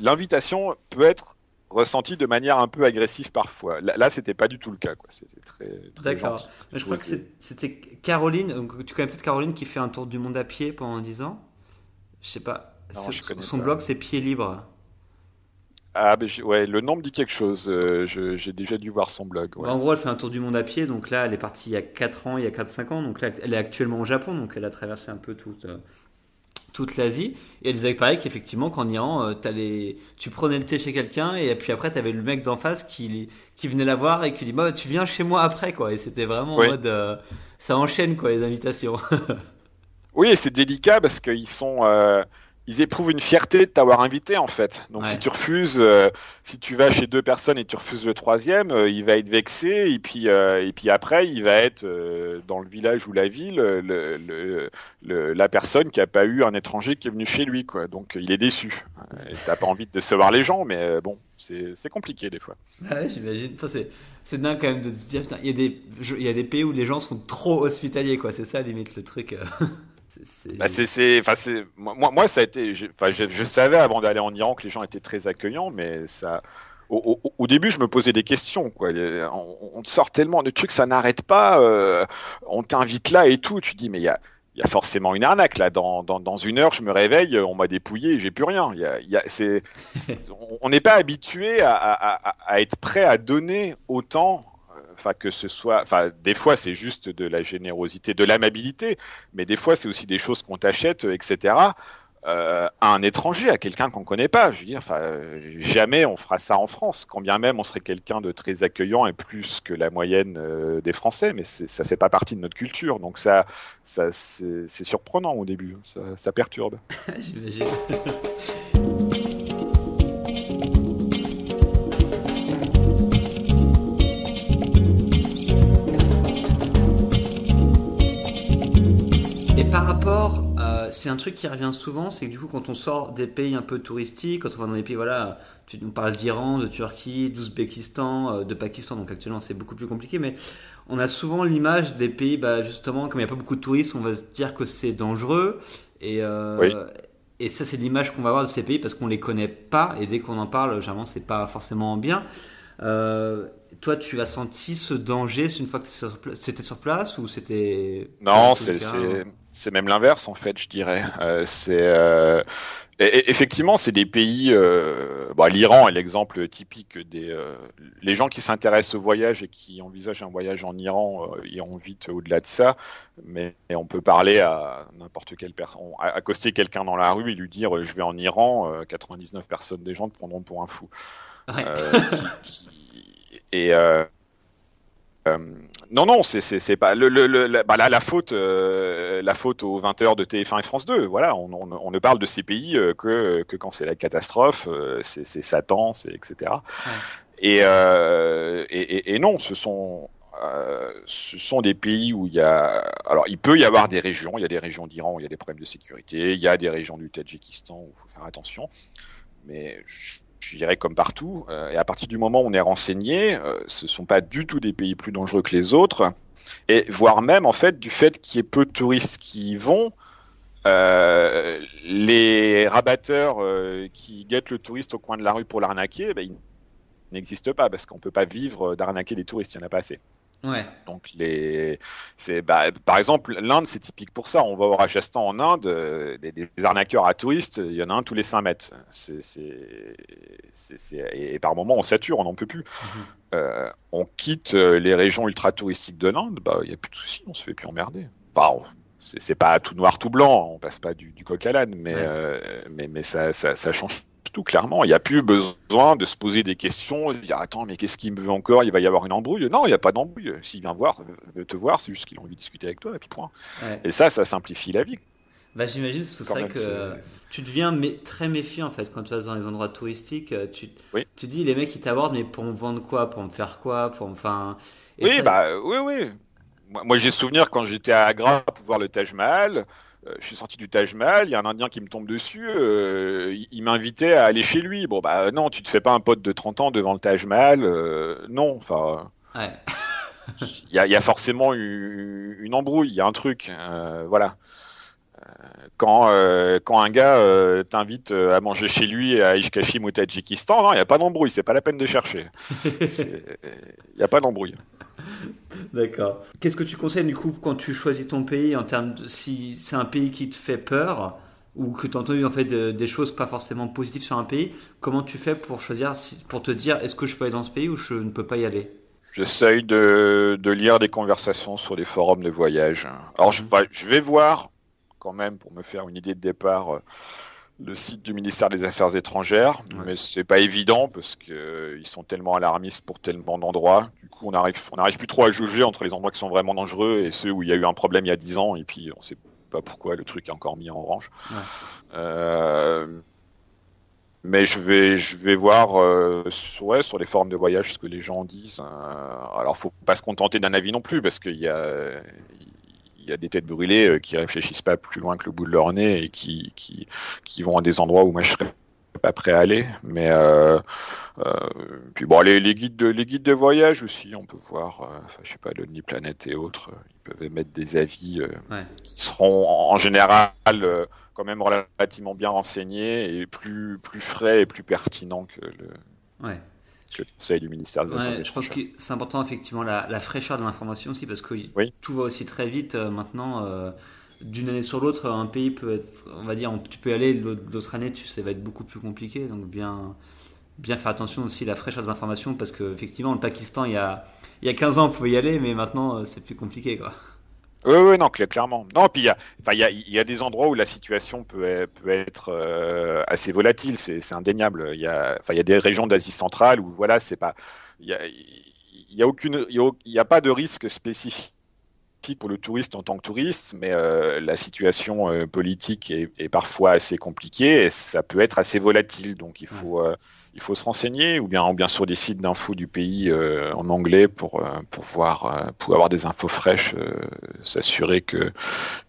Speaker 2: l'invitation peut être ressenti de manière un peu agressive parfois. Là, là c'était pas du tout le cas. C'était très, très
Speaker 1: D'accord. Je crois que c'était Caroline, tu connais peut-être Caroline qui fait un tour du monde à pied pendant 10 ans. Je sais pas. son blog, c'est Pied Libre.
Speaker 2: Ah, ben, ouais, le nom me dit quelque chose. Euh, j'ai déjà dû voir son blog.
Speaker 1: En gros, elle fait un tour du monde à pied. Donc là, elle est partie il y a 4 ans, il y a 4-5 ans. Donc là, elle est actuellement au Japon. Donc elle a traversé un peu tout, euh, toute l'Asie. Et elle disait pareil qu'effectivement, qu'en Iran, euh, tu prenais le thé chez quelqu'un et puis après, tu avais le mec d'en face qui, qui venait la voir et qui dit bah, Tu viens chez moi après, quoi. Et c'était vraiment en mode. Euh, ça enchaîne, quoi, les invitations.
Speaker 2: oui, et c'est délicat parce qu'ils sont. Euh, ils éprouvent une fierté de t'avoir invité en fait. Donc si tu refuses, euh, si tu vas chez deux personnes et tu refuses le troisième, euh, il va être vexé et puis euh, et puis après il va être dans le village ou la ville le, le, la personne qui a pas eu un étranger qui est venu chez lui quoi. Donc il est déçu. T'as pas envie de décevoir les gens, mais bon c'est compliqué des fois.
Speaker 1: Ah j'imagine. Ça c'est c'est dingue quand même de se dire il y a des il y a des pays où les gens sont trop hospitaliers quoi. C'est ça limite le truc.
Speaker 2: Bah, c'est, enfin, moi, moi, ça a été, enfin, je, je, savais avant d'aller en Iran que les gens étaient très accueillants, mais ça, au, au, au début, je me posais des questions. Quoi. On, on te sort tellement de trucs, ça n'arrête pas. Euh, on t'invite là et tout. Tu dis, mais il y a, il y a forcément une arnaque là. Dans, dans, dans, une heure, je me réveille, on m'a dépouillé, j'ai plus rien. Il y a, il y a, c'est, on n'est pas habitué à, à, à, être prêt à donner autant enfin que ce soit, enfin des fois c'est juste de la générosité, de l'amabilité, mais des fois c'est aussi des choses qu'on t'achète, etc. euh, à un étranger, à quelqu'un qu'on connaît pas. Je veux dire, enfin, jamais on fera ça en France. Quand bien même on serait quelqu'un de très accueillant et plus que la moyenne euh, des Français, mais ça fait pas partie de notre culture. Donc ça, ça c'est surprenant au début. Ça, ça perturbe. J'imagine.
Speaker 1: rapport c'est un truc qui revient souvent, c'est que du coup, quand on sort des pays un peu touristiques, quand on va dans des pays, voilà, tu nous parles d'Iran, de Turquie, d'Ouzbékistan, euh, de Pakistan, donc actuellement c'est beaucoup plus compliqué, mais on a souvent l'image des pays, bah, justement, comme il n'y a pas beaucoup de touristes, on va se dire que c'est dangereux, et, euh, et ça, c'est l'image qu'on va avoir de ces pays parce qu'on les connaît pas, et dès qu'on en parle, généralement, c'est pas forcément bien. Euh, toi, tu as senti ce danger une fois que c'était sur place ou c'était
Speaker 2: Non, c'est même l'inverse en fait, je dirais. Euh, c'est euh, effectivement, c'est des pays. Euh, bah, L'Iran est l'exemple typique des les gens qui s'intéressent au voyage et qui envisagent un voyage en Iran iront vite au-delà de ça. Mais on peut parler à n'importe quelle personne, accoster quelqu'un dans la rue et lui dire je vais en Iran. 99 personnes des gens te prendront pour un fou. Et euh, euh, non, non, c'est pas le, le, bah là, la faute, euh, la faute aux 20h de TF1 et France 2. Voilà, on, on, ne parle de ces pays que, que quand c'est la catastrophe, c'est Satan, c'est etc. Et, et, et, non, ce sont ce sont des pays où il y a. Alors, il peut y avoir des régions. Il y a des régions d'Iran où il y a des problèmes de sécurité. Il y a des régions du Tadjikistan où il faut faire attention. Mais je dirais comme partout. Euh, et à partir du moment où on est renseigné, euh, ce ne sont pas du tout des pays plus dangereux que les autres. Et voire même, en fait, du fait qu'il y ait peu de touristes qui y vont, euh, les rabatteurs qui guettent le touriste au coin de la rue pour l'arnaquer, ben, ils n'existent pas parce qu'on ne peut pas vivre d'arnaquer les touristes, il n'y en a pas assez. Donc les, c'est bah, par exemple l'Inde c'est typique pour ça. On va au Rajasthan en Inde, euh, des, arnaqueurs à touristes, il y en a un tous les 5 mètres. C'est, et, par moment on sature, on n'en peut plus. Mhm. Euh, on quitte euh, les régions ultra touristiques de l'Inde, bah il y a plus de soucis, on se fait plus emmerder. Bah, c'est, pas tout noir tout blanc, on passe pas du, coq à l'âne, mais, mais mais ça, ça, ça change tout clairement. Il n'y a plus besoin de se poser des questions, de dire attends, mais qu'est-ce qu'il me veut encore? Il va y avoir une embrouille. Non, il n'y a pas d'embrouille. S'il vient voir, veut te voir, c'est juste qu'il a envie de discuter avec toi, et puis point. Et ça, ça simplifie la vie.
Speaker 1: Bah, J'imagine ce serait que tu deviens très méfiant en fait quand tu vas dans les endroits touristiques. Euh, tu, tu dis les mecs ils t'abordent, mais pour me vendre quoi? Pour me faire quoi? Pour enfin,
Speaker 2: Oui, bah oui, oui. Moi, j'ai souvenir quand j'étais à Agra pour voir le Taj Mahal. Euh, je suis sorti du Taj Mahal, il y a un Indien qui me tombe dessus, euh, il, m'invitait à aller chez lui. Bon, bah non, tu te fais pas un pote de 30 ans devant le Taj Mahal, euh, non, enfin. Il y, a, forcément une, embrouille, il y a un truc, voilà. Quand, quand un gars t'invite à manger chez lui à Ishkashim au Tadjikistan, non, il n'y a pas d'embrouille, c'est pas la peine de chercher. Il n'y a pas d'embrouille.
Speaker 1: D'accord. Qu'est-ce que tu conseilles du coup quand tu choisis ton pays en termes de si c'est un pays qui te fait peur ou que tu as entendu en fait des choses pas forcément positives sur un pays, comment tu fais pour choisir, pour te dire est-ce que je peux aller dans ce pays ou je ne peux pas y aller?
Speaker 2: J'essaye de, lire des conversations sur les forums de voyage. Alors je, je vais voir quand même pour me faire une idée de départ le site du ministère des Affaires étrangères, mais c'est pas évident parce qu'ils euh, sont tellement alarmistes pour tellement d'endroits. Du coup, on arrive, on n'arrive plus trop à juger entre les endroits qui sont vraiment dangereux et ceux où il y a eu un problème il y a 10 ans et puis on sait pas pourquoi le truc est encore mis en orange. Euh, mais je vais, je vais voir euh, sur, sur les formes de voyage ce que les gens disent. Euh, alors, faut pas se contenter d'un avis non plus parce qu'il y a, il y a des têtes brûlées euh, qui réfléchissent pas plus loin que le bout de leur nez et qui, qui, qui vont à des endroits où moi je serais pas prêt à aller. Mais euh, euh, puis bon, les, les, guides de les guides de voyage aussi, on peut voir, enfin, je sais pas, Lonely Planet et autres, ils peuvent émettre des avis qui seront en, général quand même relativement bien renseignés et plus plus frais et plus pertinents que le.
Speaker 1: Ouais
Speaker 2: le conseil du ministère des
Speaker 1: Affaires Je pense que c'est important effectivement la, fraîcheur de l'information aussi parce que tout va aussi très vite euh, maintenant. Euh, d'une année sur l'autre, un pays peut être, on va dire, tu peux y aller, l'autre année, tu, ça va être beaucoup plus compliqué. Donc bien, bien faire attention aussi à la fraîcheur des informations parce que effectivement, le Pakistan, il y a, il y a 15 ans, on pouvait y aller, mais maintenant, euh, c'est plus compliqué. Quoi.
Speaker 2: Oui, oui, non, clairement. Non, puis il y a, il y, a, y a des endroits où la situation peut, peut être euh, assez volatile, c'est indéniable. Il y a, enfin, il y a des régions d'Asie centrale où voilà, c'est pas, il y a, y a aucune, il y a, pas de risque spécifique pour le touriste en tant que touriste, mais euh, la situation euh, politique est, est, parfois assez compliquée et ça peut être assez volatile. Donc il faut, il faut se renseigner ou bien, ou bien sur des sites d'infos du pays euh, en anglais pour, euh, pour, euh, pour avoir des infos fraîches, s'assurer que,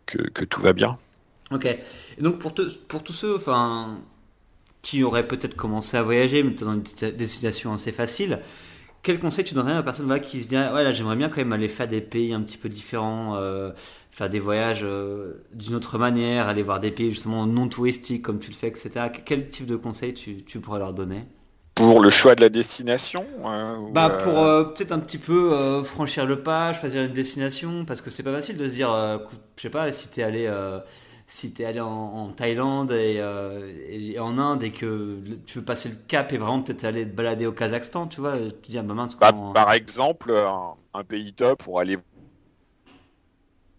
Speaker 2: que, tout va bien.
Speaker 1: Ok. Et donc pour, pour tous ceux enfin, qui auraient peut-être commencé à voyager, mais dans une destination assez facile, quel conseil tu donnerais à une personne qui se dit ouais, j'aimerais bien quand même aller faire des pays un petit peu différents, faire des voyages d'une autre manière, aller voir des pays justement non touristiques comme tu le fais, etc. Quel type de conseils tu, tu pourrais leur donner?
Speaker 2: Pour le choix de la destination
Speaker 1: euh, Bah euh, pour euh, peut-être un petit peu franchir le pas, choisir une destination, parce que c'est pas facile de se dire, je sais pas, si t'es allé, si t'es allé en, Thaïlande et, en Inde et que tu veux passer le cap et vraiment peut-être aller te balader au Kazakhstan, tu vois, tu dis, ah, bah,
Speaker 2: bah, Par exemple, un, pays top pour aller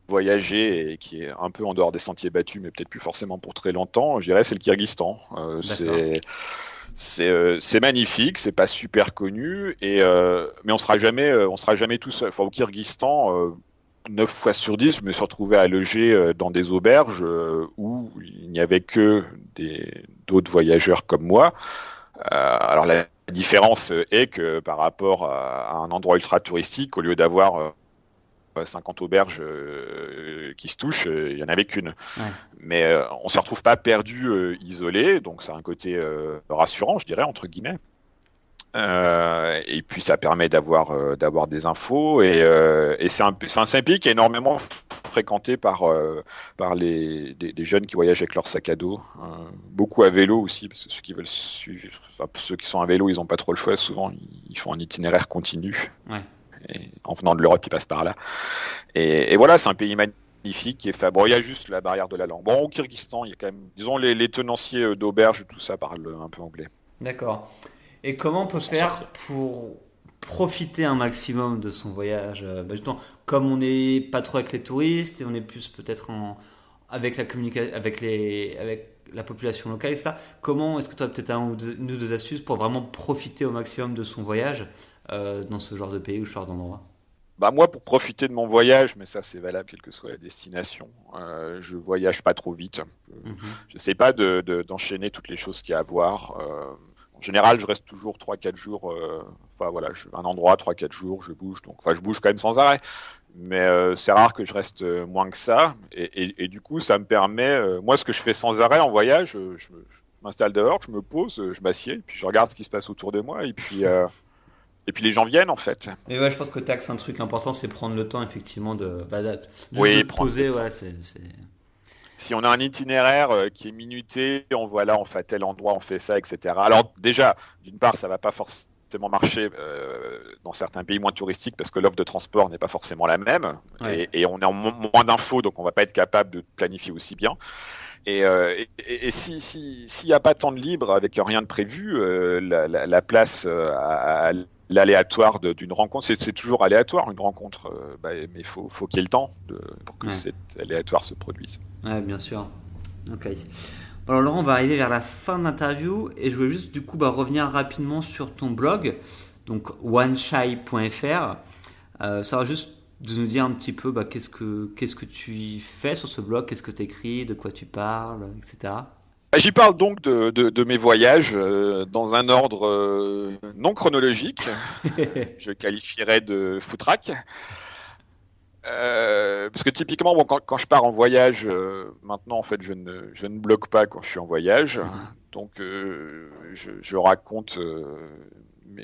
Speaker 2: voyager et qui est un peu en dehors des sentiers battus, mais peut-être plus forcément pour très longtemps, je dirais c'est le Kyrgyzstan. c'est euh, c'est magnifique, c'est pas super connu, et euh, mais on sera jamais, euh, on sera jamais tout seul. Enfin, au Kyrgyzstan, 9 fois sur 10, je me suis retrouvé à loger dans des auberges où il n'y avait que d'autres voyageurs comme moi. alors la différence est que par rapport à un endroit ultra touristique, au lieu d'avoir 50 auberges euh, qui se touchent, euh, il y en avait qu'une. Mais euh, on se retrouve pas perdu, isolé, donc c'est un côté rassurant, je dirais entre guillemets. et puis ça permet d'avoir d'avoir des infos et, c'est un, un pays qui est énormément fréquenté par par les jeunes qui voyagent avec leur sac à dos, beaucoup à vélo aussi parce que ceux qui veulent suivre, ceux qui sont à vélo, ils n'ont pas trop le choix. Souvent, ils font un itinéraire continu. Ouais en venant de l'Europe, il passe par là. Et, voilà, c'est un pays magnifique qui est fait. Bon, il y a juste la barrière de la langue. Bon, au Kyrgyzstan, il y a quand même, disons, les, tenanciers euh, d'auberges, tout ça parlent un peu anglais.
Speaker 1: D'accord. Et comment on peut se faire pour profiter un maximum de son voyage euh, bah, Comme on n'est pas trop avec les touristes et on est plus peut-être en avec la communication, avec les, avec la population locale et ça. Comment est-ce que tu as peut-être un ou deux, une ou deux astuces pour vraiment profiter au maximum de son voyage euh, dans ce genre de pays ou ce genre d'endroit
Speaker 2: bah moi, pour profiter de mon voyage, mais ça c'est valable quelle que soit la destination, euh, je voyage pas trop vite. Je n'essaie mhm. pas d'enchaîner de, toutes les choses qu'il y a à voir. Euh, en général, je reste toujours 3-4 jours. Euh, enfin voilà, je, un endroit 3-4 jours, je bouge. Donc, enfin, je bouge quand même sans arrêt. Mais euh, c'est rare que je reste moins que ça. Et, et, et, du coup, ça me permet. moi, ce que je fais sans arrêt en voyage, je, je m'installe dehors, je me pose, je m'assieds, puis je regarde ce qui se passe autour de moi. Et puis. Et puis les gens viennent en fait.
Speaker 1: Mais ouais, je pense que taxe un truc important, c'est prendre le temps effectivement de, bah, de, oui, poser. Ouais,
Speaker 2: Si on a un itinéraire euh, qui est minuté, on voit là, on fait tel endroit, on fait ça, etc. Alors déjà, d'une part, ça va pas forcément marcher euh, dans certains pays moins touristiques parce que l'offre de transport n'est pas forcément la même et, on est en moins d'infos, donc on va pas être capable de planifier aussi bien. Et, euh, et, et, si s'il n'y a pas tant de libre avec rien de prévu, la, la, place à, à l'aléatoire d'une rencontre. C'est toujours aléatoire une rencontre, euh, bah, mais il faut, faut qu'il y ait le temps de, pour que cet aléatoire se produise.
Speaker 1: Ouais, bien sûr. Ok. Alors Laurent, on va arriver vers la fin de l'interview et je voulais juste du coup bah, revenir rapidement sur ton blog, donc oneshy.fr. Euh, ça va juste de nous dire un petit peu bah, qu'est-ce que qu'est-ce que tu fais sur ce blog, qu'est-ce que tu écris, de quoi tu parles, etc.
Speaker 2: J'y parle donc de, mes voyages euh, dans un ordre euh, non chronologique. je qualifierais de foutraque. Euh, parce que typiquement, bon, quand, je pars en voyage, maintenant en fait, je ne, je ne bloque pas quand je suis en voyage. Mhm. Donc, je, raconte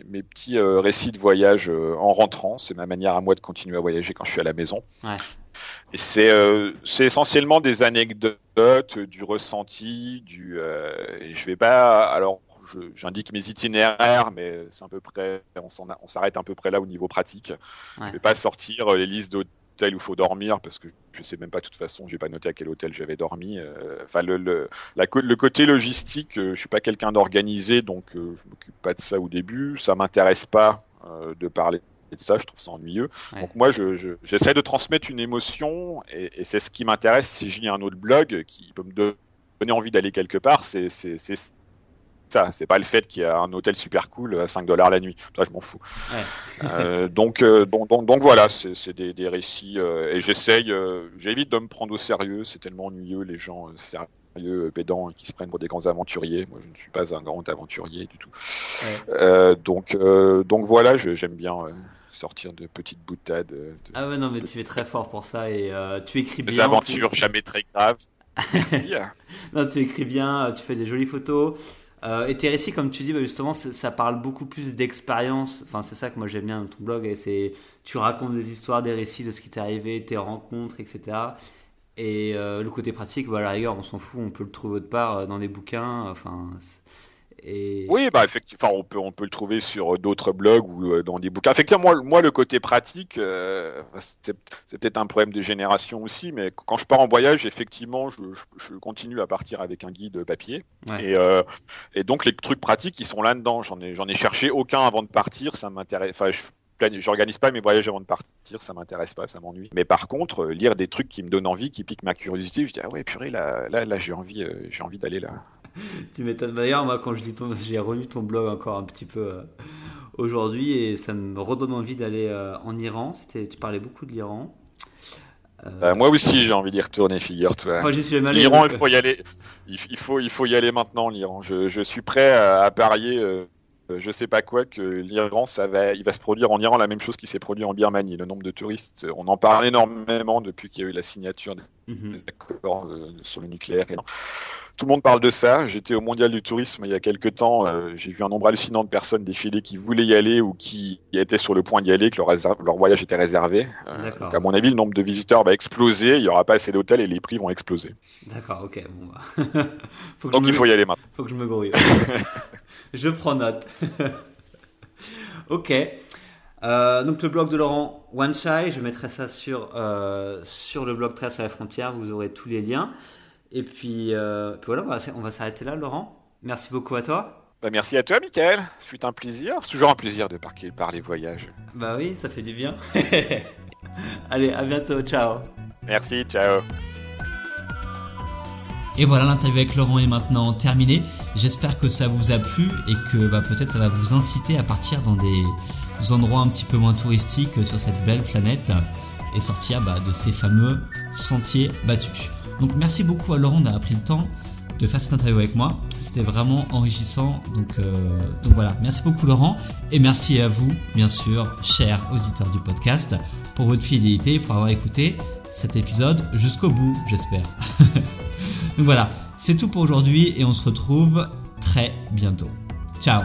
Speaker 2: mes, petits récits de voyage en rentrant. C'est ma manière à moi de continuer à voyager quand je suis à la maison. Ouais. Et c'est euh, essentiellement des anecdotes, du ressenti, du. Euh, je vais pas. Alors, j'indique mes itinéraires, mais c'est à peu près. On s'arrête à peu près là au niveau pratique. Je Je vais pas sortir euh, les listes d'hôtels où il faut dormir parce que je sais même pas de toute façon. J'ai pas noté à quel hôtel j'avais dormi. Euh, enfin, le, le, la, le côté logistique, je suis pas quelqu'un d'organisé, donc je m'occupe pas de ça au début. Ça m'intéresse pas de parler de ça, je trouve ça ennuyeux. Donc moi, j'essaie de transmettre une émotion, et, c'est ce qui m'intéresse si j'ai un autre blog qui peut me donner envie d'aller quelque part, c'est ça. C'est pas le fait qu'il y a un hôtel super cool à 5 dollars la nuit. Toi, je m'en fous. Euh, donc, euh, donc, donc, donc, voilà, c'est des, des, récits. Euh, et j'essaye, j'évite de me prendre au sérieux. C'est tellement ennuyeux, les gens sérieux, pédants, qui se prennent pour des grands aventuriers. Moi, je ne suis pas un grand aventurier du tout. donc, donc voilà, j'aime bien sortir de petites boutades.
Speaker 1: ah ouais, non, mais tu es très fort pour ça et tu écris bien.
Speaker 2: Des aventures jamais très graves. Merci.
Speaker 1: non, tu écris bien, tu fais des jolies photos. Euh, et tes récits, comme tu dis, bah, justement, ça parle beaucoup plus d'expérience. Enfin, c'est ça que moi j'aime bien dans ton blog. Et c'est, tu racontes des histoires, des récits de ce qui t'est arrivé, tes rencontres, etc. Et euh, le côté pratique, bah, à la rigueur, on s'en fout, on peut le trouver autre part euh, dans des bouquins. Enfin,
Speaker 2: oui, bah effectivement, on peut on peut le trouver sur d'autres blogs ou euh, dans des bouquins. Effectivement, moi, le côté pratique, euh, c'est peut-être un problème de génération aussi, mais quand je pars en voyage, effectivement, je, continue à partir avec un guide papier. Et, euh, et donc les trucs pratiques, ils sont là-dedans. J'en ai j'en ai cherché aucun avant de partir. Ça m'intéresse. Enfin, je j'organise pas mes voyages avant de partir, ça m'intéresse pas, ça m'ennuie. Mais par contre, lire des trucs qui me donnent envie, qui piquent ma curiosité, je dis ah ouais purée là là, là j'ai envie j'ai envie d'aller là.
Speaker 1: Tu m'étonnes. D'ailleurs, moi, quand je dis ton, j'ai relu ton blog encore un petit peu euh, aujourd'hui et ça me redonne envie d'aller euh, en Iran. C'était, tu parlais beaucoup de l'Iran.
Speaker 2: Euh, moi aussi, j'ai envie d'y retourner, figure-toi. L'Iran, il faut y aller. Il, faut, il faut y aller maintenant, l'Iran. Je, je, suis prêt à, parier. je sais pas quoi que l'Iran, ça va, il va se produire en Iran la même chose qui s'est produit en Birmanie. Le nombre de touristes, on en parle énormément depuis qu'il y a eu la signature des, mhm. accords sur le nucléaire. Tout le monde parle de ça. J'étais au Mondial du Tourisme il y a quelques temps. Euh, j'ai vu un nombre hallucinant de personnes défiler qui voulaient y aller ou qui étaient sur le point d'y aller, que leur, voyage était réservé. Euh, donc à mon avis, le nombre de visiteurs va exploser. Il n'y aura pas assez d'hôtels et les prix vont exploser.
Speaker 1: D'accord, ok. Bon, bah.
Speaker 2: donc il faut y aller maintenant.
Speaker 1: Faut que je me grouille. je prends note. ok. Euh, donc le blog de Laurent One je mettrai ça sur, sur le blog Trace à la frontière, vous aurez tous les liens. Et puis, euh, voilà, on va, s'arrêter là, Laurent. Merci beaucoup à toi.
Speaker 2: Bah, merci à toi, Michael. Ce fut un plaisir. C'est toujours un plaisir de parler par les voyages.
Speaker 1: Bah oui, ça fait du bien. Allez, à bientôt. Ciao.
Speaker 2: Merci, ciao.
Speaker 1: Et voilà, l'interview avec Laurent est maintenant terminée. J'espère que ça vous a plu et que bah, peut-être ça va vous inciter à partir dans des endroits un petit peu moins touristiques sur cette belle planète et sortir bah, de ces fameux sentiers battus. Donc merci beaucoup à Laurent d'avoir pris le temps de faire cette interview avec moi. C'était vraiment enrichissant. Donc, euh, donc voilà, merci beaucoup Laurent. Et merci à vous, bien sûr, chers auditeurs du podcast, pour votre fidélité, pour avoir écouté cet épisode jusqu'au bout, j'espère. donc voilà, c'est tout pour aujourd'hui et on se retrouve très bientôt. Ciao